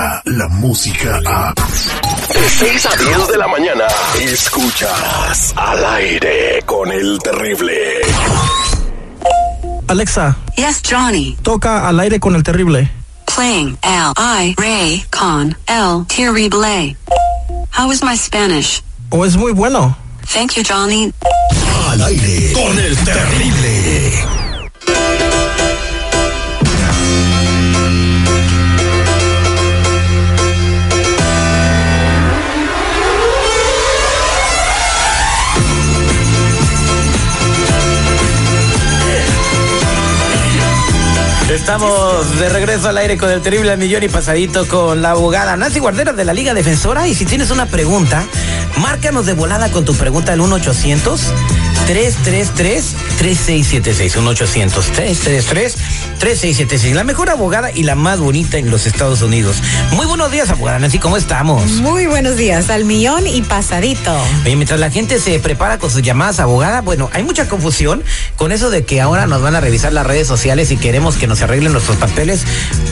música, la música a... De 6 a 10 de la mañana, escuchas al aire con el terrible. Alexa, Yes, Johnny. toca al aire con el terrible. Playing L I Ray con El Terrible. How is my Spanish? ¿O es muy bueno? Thank you, Johnny. Al aire con el terrible. Estamos de regreso al aire con el terrible millón y pasadito con la abogada Nancy Guardera de la Liga Defensora. Y si tienes una pregunta, márcanos de volada con tu pregunta al 1-800-333-3676. 1-800-333-3676. La mejor abogada y la más bonita en los Estados Unidos. Muy buenos días, abogada Nancy, ¿cómo estamos? Muy buenos días, al millón y pasadito. Oye, mientras la gente se prepara con sus llamadas, abogada, bueno, hay mucha confusión con eso de que ahora nos van a revisar las redes sociales y queremos que nos arreglen nuestros papeles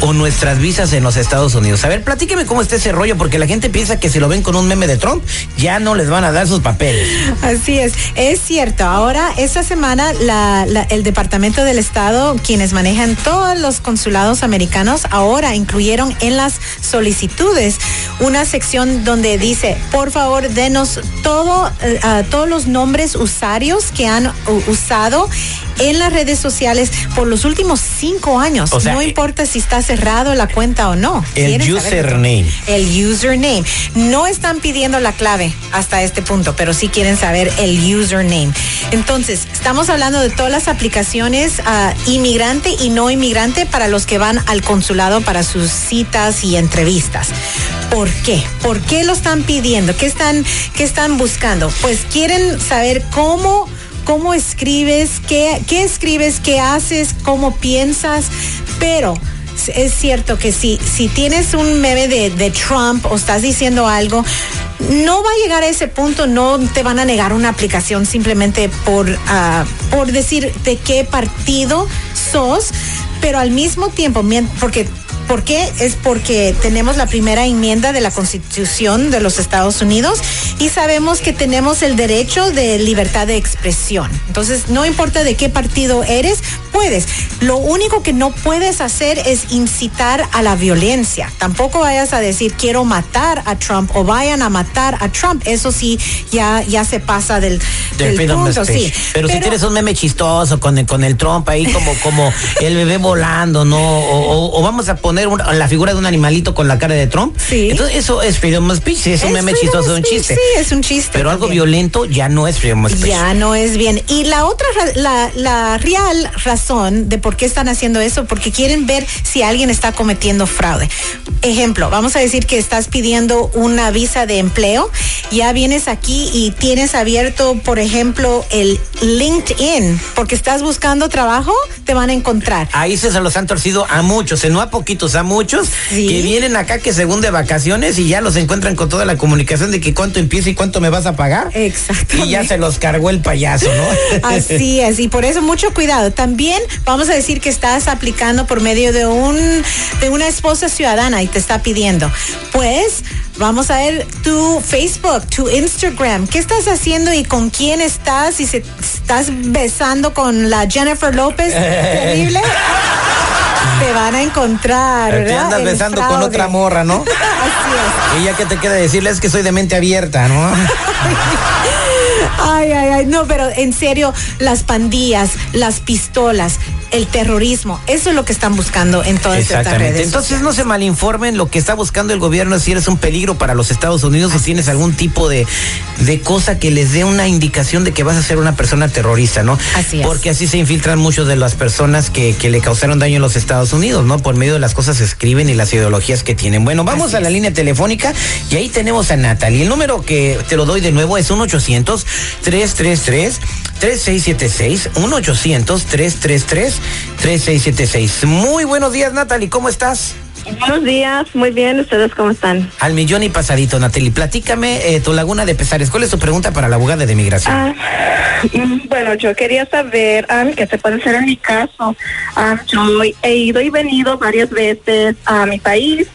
o nuestras visas en los Estados Unidos. A ver, platíqueme cómo está ese rollo, porque la gente piensa que si lo ven con un meme de Trump, ya no les van a dar sus papeles. Así es, es cierto. Ahora, esta semana, el Departamento del Estado, quienes manejan todos los consulados americanos, ahora incluyeron en las solicitudes una sección donde dice, por favor, denos eh, todos los nombres usuarios que han usado en las redes sociales por los últimos cinco años. O sea, no eh, importa si está cerrado la cuenta o no. El username. El username. No están pidiendo la clave hasta este punto, pero sí quieren saber el username. Entonces, estamos hablando de todas las aplicaciones ah, inmigrante y no inmigrante para los que van al consulado para sus citas y entrevistas. ¿Por qué? ¿Por qué lo están pidiendo? ¿Qué están, qué están buscando? Pues quieren saber cómo cómo escribes, qué, qué escribes, qué haces, cómo piensas, pero es cierto que si, si tienes un meme de, de Trump o estás diciendo algo, no va a llegar a ese punto, no te van a negar una aplicación simplemente por, ah, por decir de qué partido sos, pero al mismo tiempo, porque ¿Por qué? Es porque tenemos la primera enmienda de la Constitución de los Estados Unidos y sabemos que tenemos el derecho de libertad de expresión. Entonces, no importa de qué partido eres, puedes. Lo único que no puedes hacer es incitar a la violencia. Tampoco vayas a decir quiero matar a Trump o vayan a matar a Trump. Eso sí, ya, ya se pasa del, Del punto. Sí. Pero, si tienes un meme chistoso con el, con el Trump ahí como, como el bebé volando, ¿no? O, o- o vamos a poner un- la figura de un animalito con la cara de Trump. Sí. Entonces eso es freedom of speech, es un meme chistoso, un chiste. sí, es un chiste Pero algo también. violento ya no es speech. Ya no es bien. Y la otra, ra- la, la real razón de por qué están haciendo eso, porque quieren ver si alguien está cometiendo fraude. Ejemplo, vamos a decir que estás pidiendo una visa de empleo, ya vienes aquí y tienes abierto, por ejemplo, el LinkedIn, porque estás buscando trabajo, te van a encontrar. Ahí se, se los han torcido a muchos, no a poquitos, a muchos Sí. que vienen acá que según de vacaciones y ya los encuentran con toda la comunicación de que cuánto empieza y cuánto me vas a pagar. Exactamente. Y ya se los cargó el payaso, ¿no? Así es, y por eso mucho cuidado. También vamos a decir que estás aplicando por medio de un de una esposa ciudadana y te está pidiendo. Pues vamos a ver tu Facebook, tu Instagram. ¿Qué estás haciendo y con quién estás? Y si estás besando con la Jennifer López, terrible. Te van a encontrar, Te ¿verdad? andas besando con otra morra, ¿no? Así es. Y ya que te queda decirle es que soy de mente abierta, ¿no? Ay, ay, ay, no, pero en serio, las pandillas, las pistolas, el terrorismo, eso es lo que están buscando en todas estas redes. Entonces no se malinformen, lo que está buscando el gobierno es si eres un peligro para los Estados Unidos o tienes algún tipo de, de cosa que les dé una indicación de que vas a ser una persona terrorista, ¿no? Así es. Porque así se infiltran muchos de las personas que, que le causaron daño en los Estados Unidos, ¿no? Por medio de las cosas que escriben y las ideologías que tienen. Bueno, vamos Así a la es. línea telefónica y ahí tenemos a Natalie. El número que te lo doy de nuevo es 1-800-333. 3676 1-800-333-3676. Muy buenos días, Natalie, ¿cómo estás? Buenos días, muy bien, ¿ustedes cómo están? Al millón y pasadito, Natalie. Platícame eh, tu laguna de pesares. ¿Cuál es tu pregunta para la abogada de migración? Ah, mm, bueno, yo quería saber ah, qué se puede hacer en mi caso. Ah, yo he ido y venido varias veces a mi país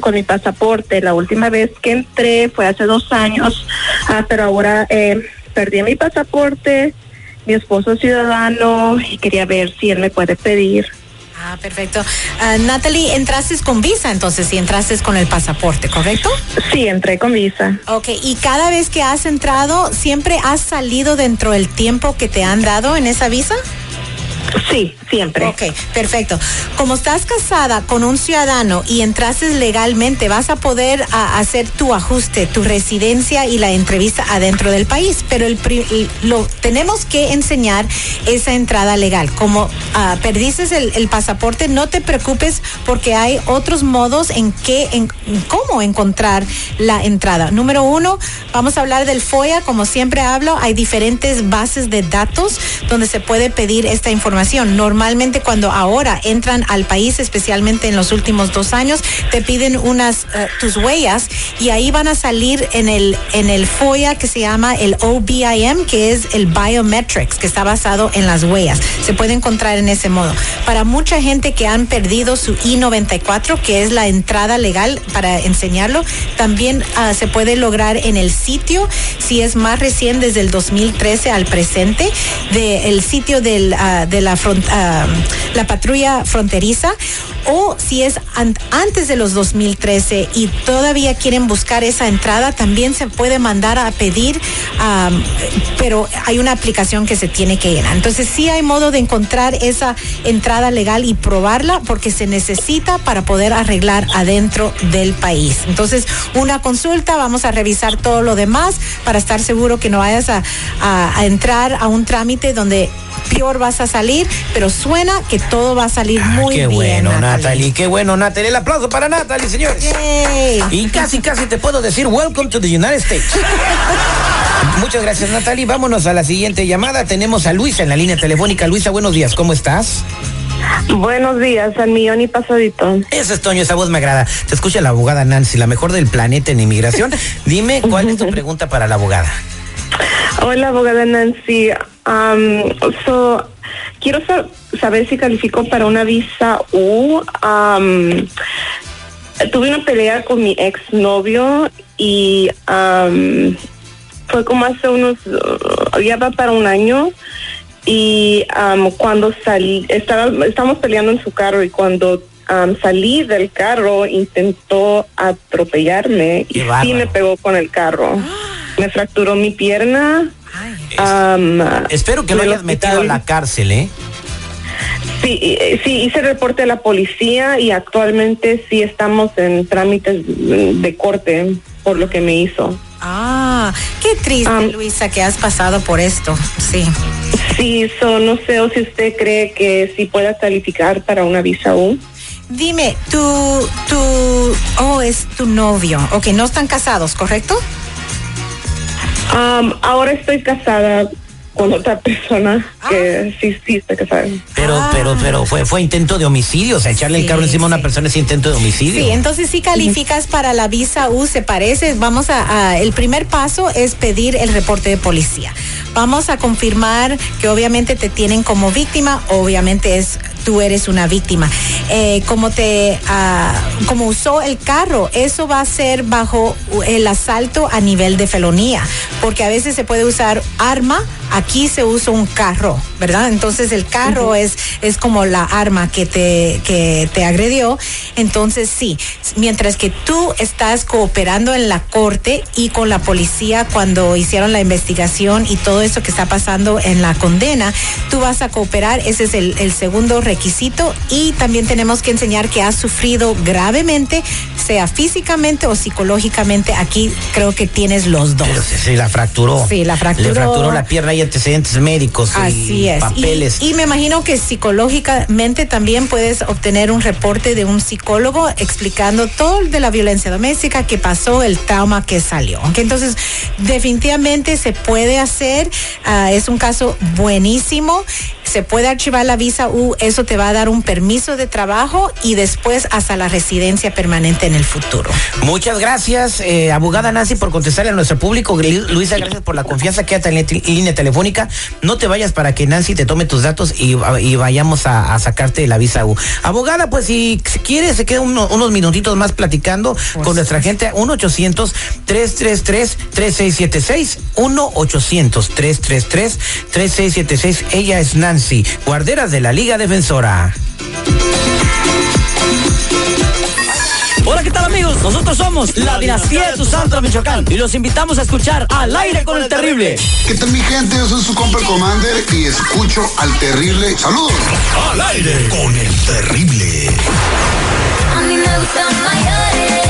con mi pasaporte. La última vez que entré fue hace dos años, ah, pero ahora eh, perdí mi pasaporte. Mi esposo es ciudadano y quería ver si él me puede pedir. Ah, perfecto. Ah, Natalie, entraste con visa entonces, si entraste con el pasaporte, ¿correcto? Sí, entré con visa. Ok, y cada vez que has entrado, ¿siempre has salido dentro del tiempo que te han dado en esa visa? Sí, siempre. Ok, perfecto. Como estás casada con un ciudadano y entraste legalmente, vas a poder a, hacer tu ajuste, tu residencia y la entrevista adentro del país. Pero el, lo tenemos que enseñar esa entrada legal. Como ah, perdiste el, pasaporte, no te preocupes porque hay otros modos en que, en cómo encontrar la entrada. Número uno, vamos a hablar del FOIA. Como siempre hablo, hay diferentes bases de datos donde se puede pedir esta información. Normalmente cuando ahora entran al país, especialmente en los últimos dos años, te piden unas eh, tus huellas y ahí van a salir en el en el FOIA que se llama el OBIM, que es el biometrics, que está basado en las huellas. Se puede encontrar en ese modo. Para mucha gente que han perdido su I-94, que es la entrada legal para enseñarlo, también ah, se puede lograr en el sitio, si es más recién desde el 2013 al presente, del sitio del, ah, ah, la patrulla fronteriza, o si es an- antes de los 2013 y todavía quieren buscar esa entrada, también se puede mandar a pedir, ah, pero hay una aplicación que se tiene que llenar. Entonces sí hay modo de encontrar esa entrada legal y probarla porque se necesita para poder arreglar adentro del país. Entonces una consulta, vamos a revisar todo lo demás para estar seguro que no vayas a entrar a un trámite donde peor vas a salir, pero suena que todo va a salir muy Ah, qué bien. bueno, Natalie. Qué bueno, Natalie. El aplauso para Natalie, señores. Yay. Y casi, casi te puedo decir, welcome to the United States. Muchas gracias, Natalie. Vámonos a la siguiente llamada. Tenemos a Luisa en la línea telefónica. Luisa, buenos días. ¿Cómo estás? Buenos días, al millón y pasadito. Ese es Toño, esa voz me agrada. Te escucha la abogada Nancy, la mejor del planeta en inmigración. Dime, ¿cuál es tu pregunta para la abogada? Hola, abogada Nancy. Um, so, quiero sa- saber si califico para una visa U. Um, tuve una pelea con mi exnovio y um, fue como hace unos, ya va para un año. Y um, cuando salí, estaba, estábamos peleando en su carro y cuando um, salí del carro intentó atropellarme Qué y sí me pegó con el carro. Me fracturó mi pierna. Um, Espero que lo hayas metido a la cárcel, ¿eh? Sí, eh, sí, hice reporte a la policía y actualmente sí estamos en trámites de corte por lo que me hizo. Ah, qué triste, Um, Luisa, que has pasado por esto. Sí. Sí, so, no sé o si usted cree que sí pueda calificar para una visa U. Dime, tu, tu, oh, es tu novio. Ok, no están casados, ¿correcto? Um, ahora estoy casada con otra persona que sí, sí está casada. Pero, Ah. pero, pero fue, fue intento de homicidio. O sea, echarle el carro encima a una persona es intento de homicidio. Sí, entonces sí calificas para la visa U, se parece. Vamos a, a- el primer paso es pedir el reporte de policía. Vamos a confirmar que obviamente te tienen como víctima, obviamente es tú eres una víctima. Eh, como te, ah, como usó el carro, eso va a ser bajo el asalto a nivel de felonía, porque a veces se puede usar arma, aquí se usa un carro, ¿verdad? Entonces el carro es, es como la arma que te, que te agredió. Entonces sí, mientras que tú estás cooperando en la corte y con la policía cuando hicieron la investigación y todo eso que está pasando en la condena, tú vas a cooperar, ese es el, el segundo requisito y también tenemos que enseñar que has sufrido gravemente, sea físicamente o psicológicamente, aquí creo que tienes los dos. Sí, sí, la fracturó. Sí, la fracturó. Le fracturó la pierna y antecedentes médicos. y Así es. Y- Papeles. Y, me imagino que psicológicamente también puedes obtener un reporte de un psicólogo explicando todo de la violencia doméstica que pasó, el trauma que salió. ¿ok? Entonces, definitivamente se puede hacer. ah, es un caso buenísimo. Se puede archivar la visa U, eso te va a dar un permiso de trabajo y después hasta la residencia permanente en el futuro. Muchas gracias, eh, abogada Nancy, por contestarle a nuestro público. Lu- Luisa, gracias por la confianza. Quédate en línea telefónica. No te vayas para que Nancy te tome tus datos y, y vayamos a, a sacarte la visa U. Abogada, pues si quieres, se queda uno- unos minutitos más platicando con nuestra gente. 1-800-333-3676. 1-800-333-3676. Ella es Nancy, guarderas de la Liga Defensora. Hola, ¿qué tal amigos? Nosotros somos la dinastía de tu santo Michoacán y los invitamos a escuchar Al aire con el terrible. ¿Qué tal mi gente? Yo soy su compa el Commander y escucho al terrible. ¡Saludos! Al aire con el terrible. A mí me gustan mayores,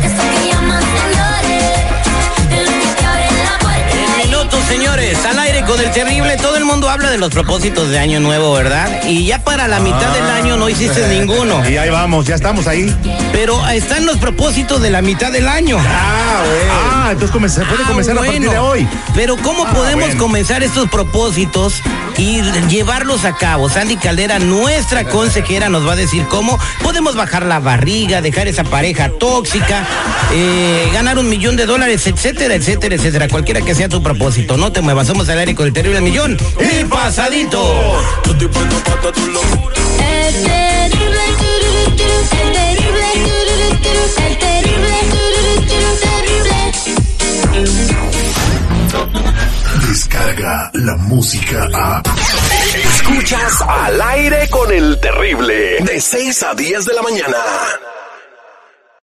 que llaman señores, de los que abren la puerta. Minutos, señores, al aire con el terrible. Todo el mundo habla de los propósitos de año nuevo, ¿verdad? Y ya para la mitad del año no hiciste ninguno. Y ahí vamos, ya estamos ahí. Pero están los propósitos de la mitad del año. Ah, entonces come- se puede Ah, comenzar a partir bueno. de hoy. Pero ¿cómo Ah, podemos bueno. comenzar estos propósitos y llevarlos a cabo? Sandy Caldera, nuestra consejera, nos va a decir cómo podemos bajar la barriga, dejar esa pareja tóxica, eh, ganar un millón de dólares, etcétera, etcétera, etcétera. Cualquiera que sea tu propósito, no te muevas. Somos al aire con el terrible millón. ¡Y pasadito! El terrible, tururu, turu, el terrible, tururu, turu, el terrible, tururu, turu, terrible. Descarga la música a. Escuchas al aire con el terrible. De 6 a 10 de la mañana.